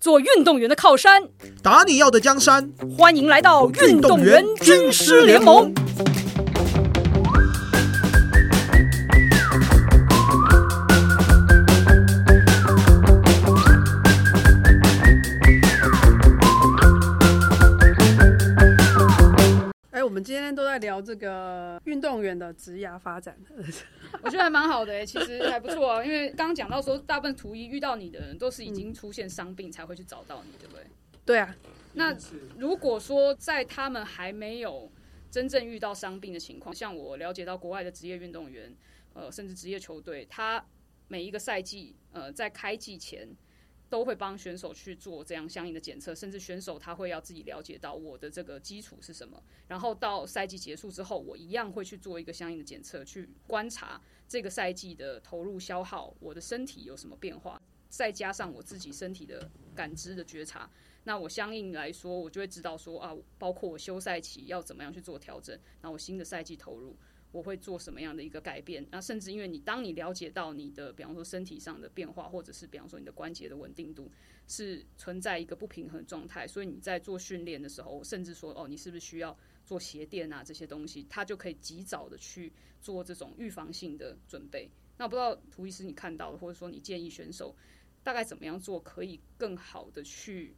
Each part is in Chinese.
做运动员的靠山。打你要的江山，欢迎来到运动员军师联盟。们今天都在聊这个运动员的职涯发展。我觉得还蛮好的哎、其实还不错啊。因为刚刚讲到说，大部分图一遇到你的人都是已经出现伤病才会去找到你，对不对？对啊，那如果说在他们还没有真正遇到伤病的情况，像我了解到国外的职业运动员，呃，甚至职业球队，他每一个赛季，呃，在开季前都会帮选手去做这样相应的检测，甚至选手他会要自己了解到我的这个基础是什么，然后到赛季结束之后，我一样会去做一个相应的检测，去观察这个赛季的投入消耗，我的身体有什么变化，再加上我自己身体的感知的觉察。那我相应来说，我就会知道说啊，包括我休赛期要怎么样去做调整，那我新的赛季投入我会做什么样的一个改变？那甚至因为你当你了解到你的，比方说身体上的变化，或者是比方说你的关节的稳定度是存在一个不平衡状态，所以你在做训练的时候，甚至说哦，你是不是需要做鞋垫啊这些东西，它就可以及早的去做这种预防性的准备。那不知道涂医师你看到的，或者说你建议选手大概怎么样做，可以更好的去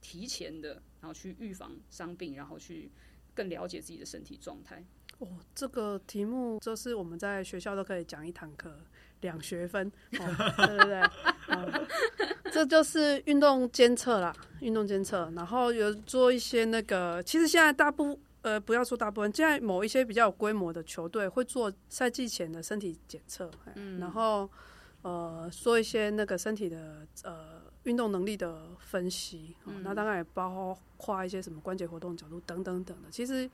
提前的，然后去预防伤病，然后去更了解自己的身体状态。哦，这个题目就是我们在学校都可以讲一堂课，两学分，哦、对对对，哦，这就是运动监测啦，运动监测，然后有做一些那个，其实现在大部呃不要说大部分，现在某一些比较有规模的球队会做赛季前的身体检测，嗯，然后呃做一些那个身体的呃运动能力的分析，哦、那当然也包括一些什么关节活动角度等等等的，其实。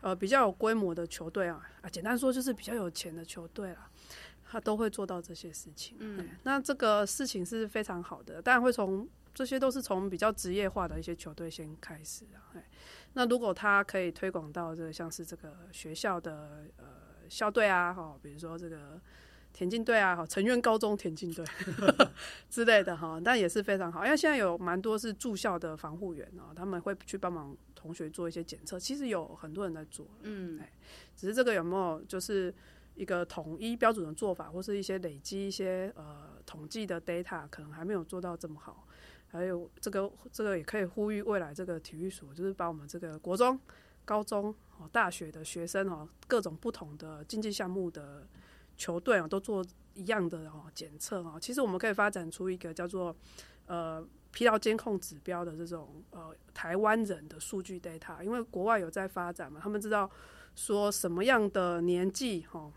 呃，比较有规模的球队啊，啊，简单说就是比较有钱的球队啦，他都会做到这些事情。嗯，那这个事情是非常好的，当然会从这些都是从比较职业化的一些球队先开始啊。哎，那如果他可以推广到这个像是这个学校的呃校队啊，哈，比如说这个田径队啊，哈，成员高中田径队 之类的哈，但也是非常好，因为现在有蛮多是住校的防护员哦，他们会去帮忙。同学做一些检测，其实有很多人在做，嗯，哎，只是这个有没有就是一个统一标准的做法，或是一些累积一些呃统计的 data，可能还没有做到这么好。还有这个这个也可以呼吁未来这个体育所，就是把我们这个国中、高中、哦大学的学生哦，各种不同的竞技项目的球队啊，都做一样的哦检测啊。其实我们可以发展出一个叫做呃。疲劳监控指标的这种呃台湾人的数据 data，因为国外有在发展嘛，他们知道说什么样的年纪哈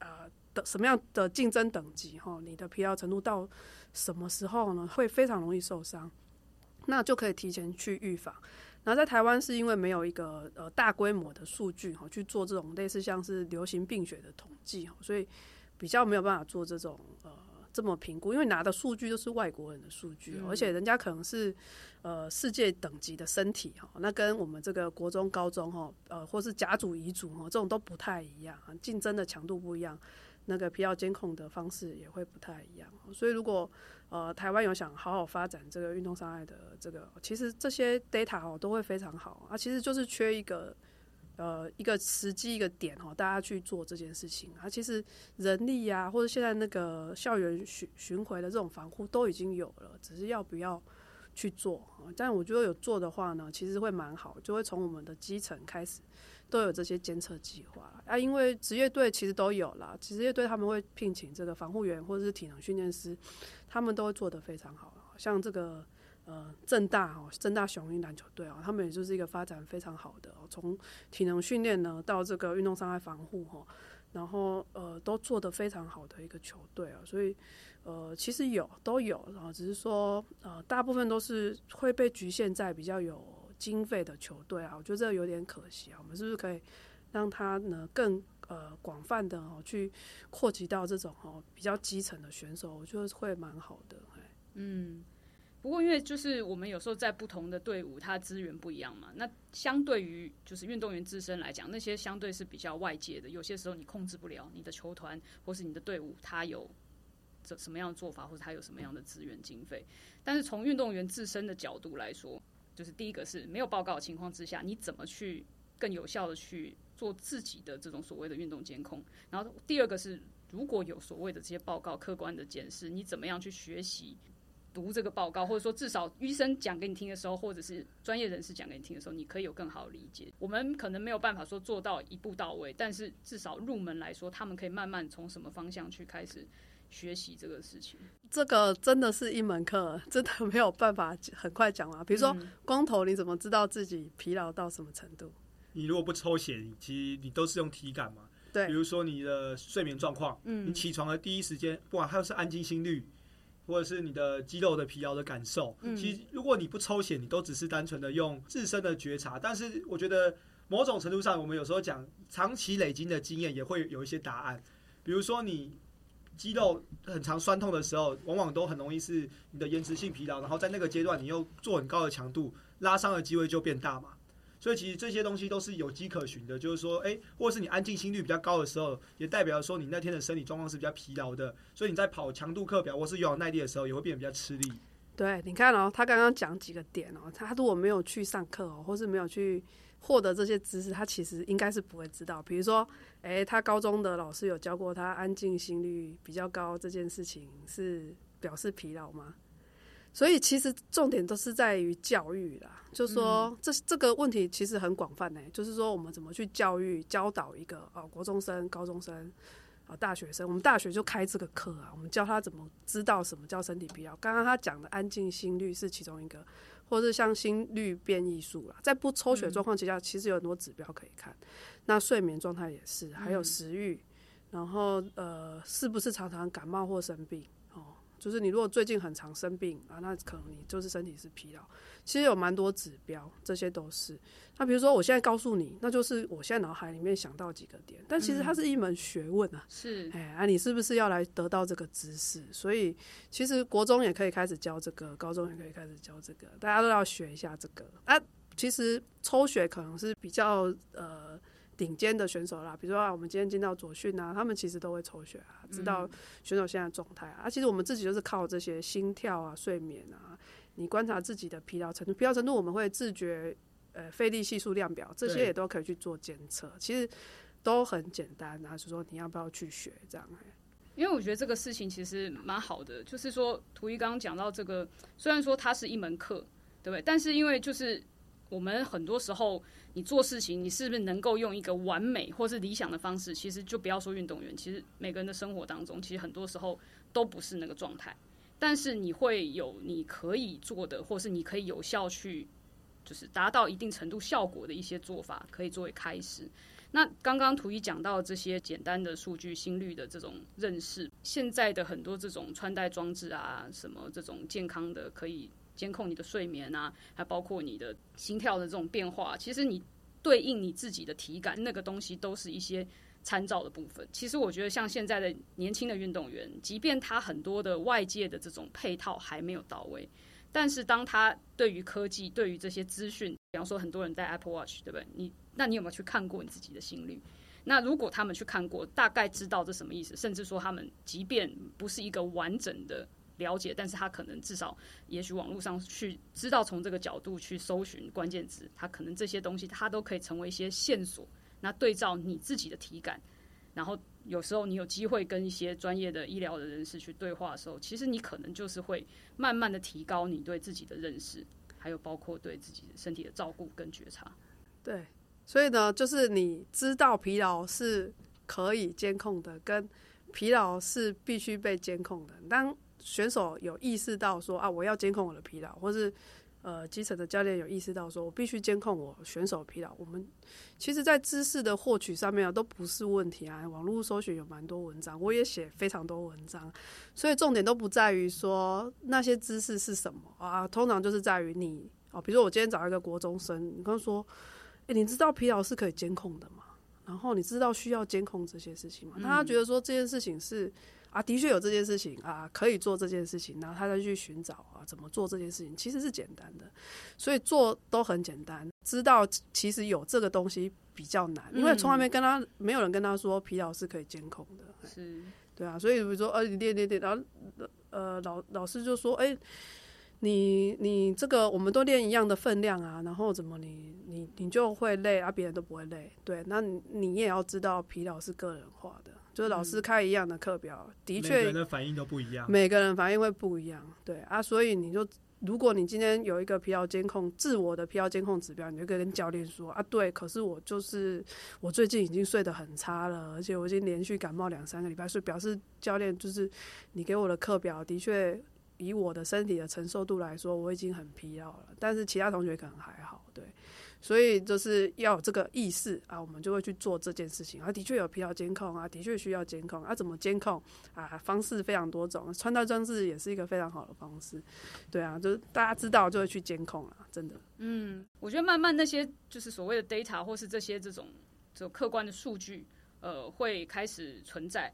呃的什么样的竞争等级哈，你的疲劳程度到什么时候呢，会非常容易受伤，那就可以提前去预防。然后在台湾是因为没有一个呃大规模的数据哈去做这种类似像是流行病学的统计哈，所以比较没有办法做这种呃。这么评估，因为拿的数据都是外国人的数据，而且人家可能是呃世界等级的身体哈，那跟我们这个国中、高中哈，呃或是甲组、乙组哈，这种都不太一样，竞争的强度不一样，那个疲劳监控的方式也会不太一样。所以如果呃台湾有想好好发展这个运动伤害的这个，其实这些 data 哦都会非常好啊，其实就是缺一个。呃，一个时机一个点哦，大家去做这件事情啊。其实人力呀、啊，或者现在那个校园巡巡回的这种防护都已经有了，只是要不要去做。但我觉得有做的话呢，其实会蛮好，就会从我们的基层开始都有这些监测计划啊。因为职业队其实都有啦，职业队他们会聘请这个防护员或者是体能训练师，他们都会做得非常好。像这个。呃，正大哦，正大雄鹰篮球队哦，他们也就是一个发展非常好的，从体能训练呢到这个运动伤害防护哈，然后呃都做得非常好的一个球队啊，所以呃其实有都有，然后只是说呃大部分都是会被局限在比较有经费的球队啊，我觉得这有点可惜啊，我们是不是可以让他呢更呃广泛的哦去扩及到这种哦比较基层的选手，我觉得会蛮好的，嗯。不过，因为就是我们有时候在不同的队伍，它资源不一样嘛。那相对于就是运动员自身来讲，那些相对是比较外界的，有些时候你控制不了你的球团或是你的队伍，它有这什么样的做法，或者他有什么样的资源经费。但是从运动员自身的角度来说，就是第一个是没有报告的情况之下，你怎么去更有效的去做自己的这种所谓的运动监控？然后第二个是如果有所谓的这些报告客观的检视，你怎么样去学习？读这个报告，或者说至少医生讲给你听的时候，或者是专业人士讲给你听的时候，你可以有更好的理解。我们可能没有办法说做到一步到位，但是至少入门来说，他们可以慢慢从什么方向去开始学习这个事情。这个真的是一门课，真的没有办法很快讲完。比如说光头，你怎么知道自己疲劳到什么程度？你如果不抽血，其实你都是用体感嘛。对，比如说你的睡眠状况，嗯，你起床的第一时间，不管还有是安静心率。或者是你的肌肉的疲劳的感受，其实如果你不抽血，你都只是单纯的用自身的觉察。但是我觉得某种程度上，我们有时候讲长期累积的经验也会有一些答案。比如说你肌肉很长酸痛的时候，往往都很容易是你的延迟性疲劳，然后在那个阶段你又做很高的强度，拉伤的机会就变大嘛。所以其实这些东西都是有迹可循的，就是说，哎，或是你安静心率比较高的时候，也代表说你那天的生理状况是比较疲劳的，所以你在跑强度课表或是有氧耐力的时候，也会变得比较吃力。对，你看哦，他刚刚讲几个点哦，他如果没有去上课哦，或是没有去获得这些知识，他其实应该是不会知道。比如说，哎，他高中的老师有教过他安静心率比较高这件事情是表示疲劳吗？所以其实重点都是在于教育啦，就是说这这个问题其实很广泛呢，就是说我们怎么去教育教导一个哦国中生、高中生啊大学生，我们大学就开这个课啊，我们教他怎么知道什么叫身体疲劳。刚刚他讲的安静心率是其中一个，或是像心率变异数啦，在不抽血状况之下，其实有很多指标可以看。那睡眠状态也是，还有食欲，然后呃是不是常常感冒或生病。就是你如果最近很常生病啊，那可能你就是身体是疲劳。其实有蛮多指标，这些都是。那比如说我现在告诉你，那就是我现在脑海里面想到几个点，但其实它是一门学问啊。是，哎啊，你是不是要来得到这个知识？所以其实国中也可以开始教这个，高中也可以开始教这个，大家都要学一下这个。啊，其实抽血可能是比较呃。顶尖的选手啦，比如说啊，我们今天见到左训啊，他们其实都会抽血啊，知道选手现在状态啊。其实我们自己就是靠这些心跳啊、睡眠啊，你观察自己的疲劳程度，疲劳程度我们会自觉呃费力系数量表，这些也都可以去做监测。其实都很简单啊，是说你要不要去学这样？因为我觉得这个事情其实蛮好的，就是说图一刚刚讲到这个，虽然说它是一门课，对不对？但是因为就是我们很多时候。你做事情，你是不是能够用一个完美或是理想的方式？其实就不要说运动员，其实每个人的生活当中，其实很多时候都不是那个状态。但是你会有你可以做的，或是你可以有效去，就是达到一定程度效果的一些做法，可以作为开始。那刚刚图一讲到这些简单的数据、心率的这种认识，现在的很多这种穿戴装置啊，什么这种健康的可以。监控你的睡眠啊，还包括你的心跳的这种变化。其实你对应你自己的体感，那个东西都是一些参照的部分。其实我觉得，像现在的年轻的运动员，即便他很多的外界的这种配套还没有到位，但是当他对于科技、对于这些资讯，比方说很多人在 Apple Watch，对不对？你那你有没有去看过你自己的心率？那如果他们去看过，大概知道这什么意思，甚至说他们即便不是一个完整的。了解，但是他可能至少，也许网络上去知道从这个角度去搜寻关键词，他可能这些东西他都可以成为一些线索。那对照你自己的体感，然后有时候你有机会跟一些专业的医疗的人士去对话的时候，其实你可能就是会慢慢的提高你对自己的认识，还有包括对自己身体的照顾跟觉察。对，所以呢，就是你知道疲劳是可以监控的，跟疲劳是必须被监控的。当选手有意识到说啊，我要监控我的疲劳，或是呃基层的教练有意识到说我必须监控我选手疲劳。我们其实，在知识的获取上面啊，都不是问题啊。网络搜寻有蛮多文章，我也写非常多文章，所以重点都不在于说那些知识是什么啊，通常就是在于你哦，比如说我今天找一个国中生，你刚说，哎，你知道疲劳是可以监控的吗？然后你知道需要监控这些事情吗？他觉得说这件事情是。啊，的确有这件事情啊，可以做这件事情，然后他再去寻找啊，怎么做这件事情，其实是简单的，所以做都很简单。知道其实有这个东西比较难，因为从来没跟他，没有人跟他说疲劳是可以监控的。是，对啊，所以比如说，呃，你练练练，然后呃老老师就说，哎。你你这个我们都练一样的分量啊，然后怎么你你你就会累啊，别人都不会累，对，那你也要知道疲劳是个人化的，就是老师开一样的课表，的确每个人的反应都不一样，每个人反应会不一样，对啊，所以你就如果你今天有一个疲劳监控自我的疲劳监控指标，你就可以跟教练说啊，对，可是我就是我最近已经睡得很差了，而且我已经连续感冒两三个礼拜，所以表示教练就是你给我的课表的确。以我的身体的承受度来说，我已经很疲劳了，但是其他同学可能还好，对，所以就是要有这个意识啊，我们就会去做这件事情。啊，的确有疲劳监控啊，的确需要监控啊，怎么监控啊？方式非常多种，穿戴装置也是一个非常好的方式，对啊，就是大家知道就会去监控了，真的。嗯，我觉得慢慢那些就是所谓的 data 或是这些这种这种客观的数据，呃，会开始存在，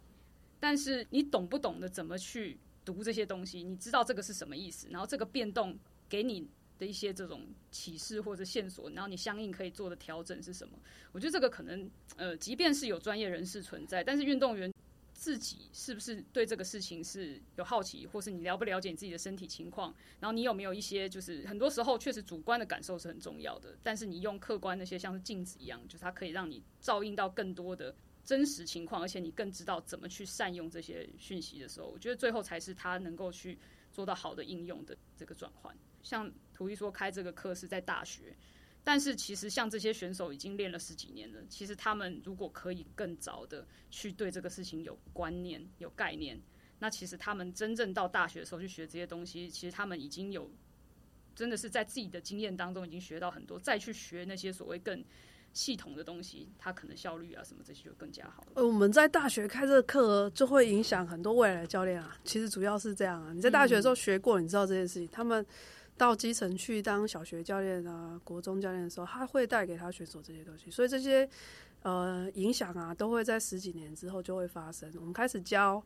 但是你懂不懂得怎么去？读这些东西，你知道这个是什么意思？然后这个变动给你的一些这种启示或者线索，然后你相应可以做的调整是什么？我觉得这个可能，呃，即便是有专业人士存在，但是运动员自己是不是对这个事情是有好奇，或是你了不了解你自己的身体情况？然后你有没有一些就是很多时候确实主观的感受是很重要的，但是你用客观那些像是镜子一样，就是它可以让你照应到更多的。真实情况，而且你更知道怎么去善用这些讯息的时候，我觉得最后才是他能够去做到好的应用的这个转换。像图一说开这个课是在大学，但是其实像这些选手已经练了十几年了，其实他们如果可以更早的去对这个事情有观念、有概念，那其实他们真正到大学的时候去学这些东西，其实他们已经有真的是在自己的经验当中已经学到很多，再去学那些所谓更。系统的东西，它可能效率啊什么这些就更加好。呃，我们在大学开这个课，就会影响很多未来的教练啊。其实主要是这样啊，你在大学的时候学过，你知道这件事情。他们到基层去当小学教练啊、国中教练的时候，他会带给他选手这些东西，所以这些呃影响啊，都会在十几年之后就会发生。我们开始教。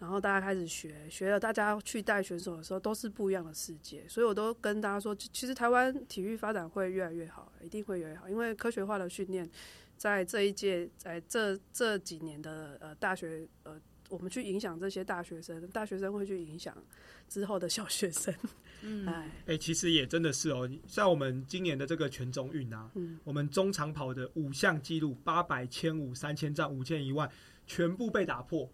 然后大家开始学，学了大家去带选手的时候都是不一样的世界，所以我都跟大家说，其实台湾体育发展会越来越好，一定会越来越好，因为科学化的训练在这一届，在这这几年的呃大学呃，我们去影响这些大学生，大学生会去影响之后的小学生。嗯，哎，哎，其实也真的是哦，像我们今年的这个全中运啊，嗯，我们中长跑的五项纪录，八百、千五、三千站、五千、一万，全部被打破。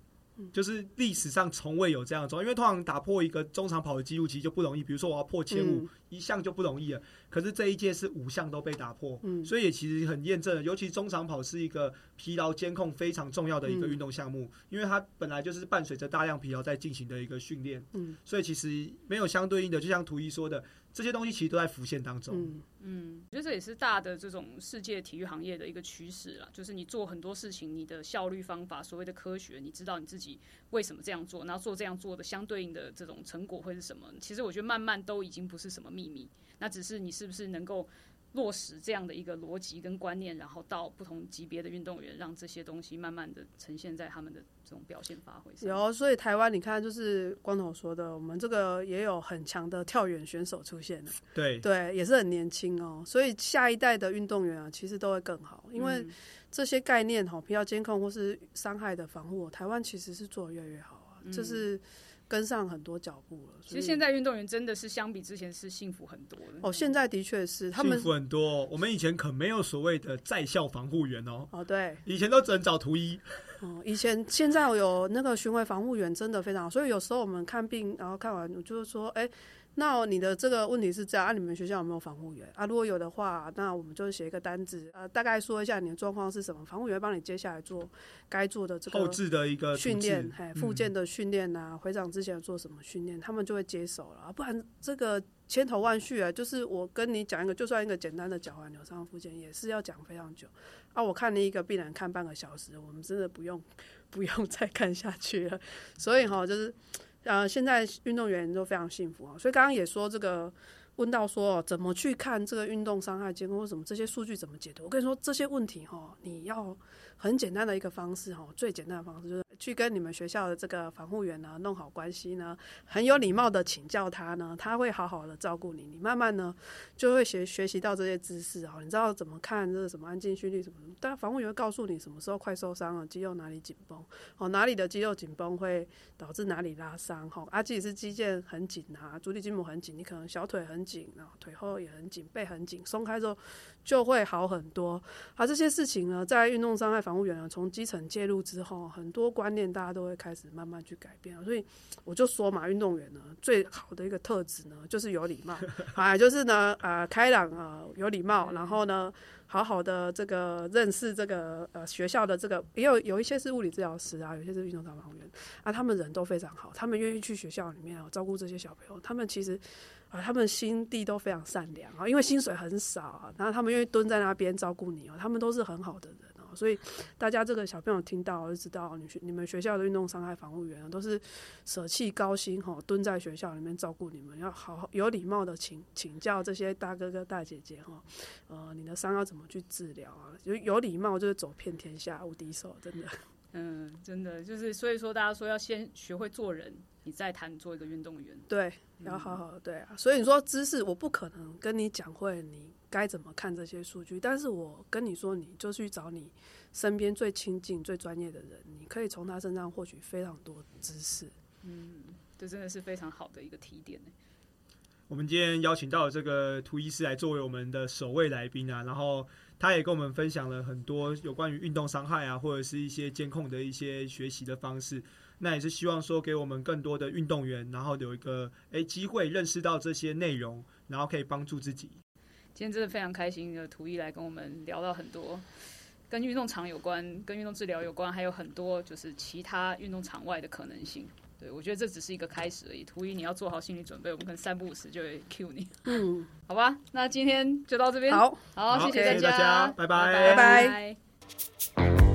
就是历史上从未有这样做，因为通常打破一个中长跑的记录其实就不容易，比如说我要破千五一项就不容易了。可是这一届是五项都被打破，嗯所以也其实很验证了，尤其中长跑是一个疲劳监控非常重要的一个运动项目，因为它本来就是伴随着大量疲劳在进行的一个训练，嗯所以其实没有相对应的，就像图一说的。这些东西其实都在浮现当中。嗯嗯，我觉得这也是大的这种世界体育行业的一个趋势啦。就是你做很多事情，你的效率方法，所谓的科学，你知道你自己为什么这样做，然后做这样做的相对应的这种成果会是什么？其实我觉得慢慢都已经不是什么秘密，那只是你是不是能够。落实这样的一个逻辑跟观念，然后到不同级别的运动员，让这些东西慢慢的呈现在他们的这种表现发挥上。有，所以台湾你看，就是光头说的，我们这个也有很强的跳远选手出现了。对对，也是很年轻哦。所以下一代的运动员啊，其实都会更好，因为这些概念哈，疲劳监控或是伤害的防护，台湾其实是做的越来越好啊。这是。跟上很多脚步了。其实现在运动员真的是相比之前是幸福很多的。哦，现在的确是他们幸福很多。我们以前可没有所谓的在校防护员哦。哦，对，以前都只能找图一。哦，以前现在有那个巡回防护员真的非常好，所以有时候我们看病，然后看完就是说，哎。那你的这个问题是这样啊？你们学校有没有防护员啊？如果有的话，那我们就写一个单子，呃，大概说一下你的状况是什么，防护员帮你接下来做该做的这个后置的一个训练，哎，附件的训练啊，会长之前做什么训练，他们就会接手了。不然这个千头万绪啊，就是我跟你讲一个，就算一个简单的脚踝扭伤附件，也是要讲非常久啊。我看你一个病人看半个小时，我们真的不用不用 再看下去了。所以哈，就是。呃，现在运动员都非常幸福啊，所以刚刚也说这个问到说怎么去看这个运动伤害监控或什么这些数据怎么解读？我跟你说这些问题哈，你要很简单的一个方式哈，最简单的方式就是去跟你们学校的这个防护员呢弄好关系呢，很有礼貌的请教他呢，他会好好的照顾你，你慢慢呢就会学学习到这些知识啊，你知道怎么看这个什么安静蓄力什么什么，但防护员会告诉你什么时候快受伤了，肌肉哪里紧绷，哦哪里的肌肉紧绷会导致哪里拉伤，哈，啊即使是肌腱很紧啊，足底筋膜很紧，你可能小腿很紧，然后腿后也很紧，背很紧，松开之后就会好很多。啊，这些事情呢，在运动伤害防护员呢，从基层介入之后，很多关观念大家都会开始慢慢去改变。所以我就说嘛，运动员呢，最好的一个特质呢，就是有礼貌，啊，就是呢，呃，开朗啊，有礼貌，然后呢，好好的这个认识这个呃学校的这个，也有有一些是物理治疗师啊，有些是运动导盲员啊，他们人都非常好，他们愿意去学校里面啊照顾这些小朋友，他们其实。啊，他们心地都非常善良啊，因为薪水很少啊，然后他们愿意蹲在那边照顾你哦，他们都是很好的人，所以大家这个小朋友听到就知道，你学你们学校的运动伤害防护员都是舍弃高薪哈，蹲在学校里面照顾你们，要好好有礼貌的请请教这些大哥哥大姐姐哈，呃，你的伤要怎么去治疗啊？有有礼貌就是走遍天下无敌手，真的。嗯，真的就是，所以说大家说要先学会做人，你再谈做一个运动员。对，要好好的对啊。所以你说知识，我不可能跟你讲会你该怎么看这些数据，但是我跟你说，你就去找你身边最亲近、最专业的人，你可以从他身上获取非常多知识。嗯，这真的是非常好的一个提点呢。我们今天邀请到这个涂医师来作为我们的首位来宾啊，然后。他也跟我们分享了很多有关于运动伤害啊，或者是一些监控的一些学习的方式。那也是希望说给我们更多的运动员，然后有一个诶机会认识到这些内容，然后可以帮助自己。今天真的非常开心，的图一来跟我们聊到很多跟运动场有关、跟运动治疗有关，还有很多就是其他运动场外的可能性。对，我觉得这只是一个开始而已。图一，你要做好心理准备，我们可能三不五时就会 Q 你。嗯，好吧，那今天就到这边。好，好，谢谢大家，拜拜，拜拜。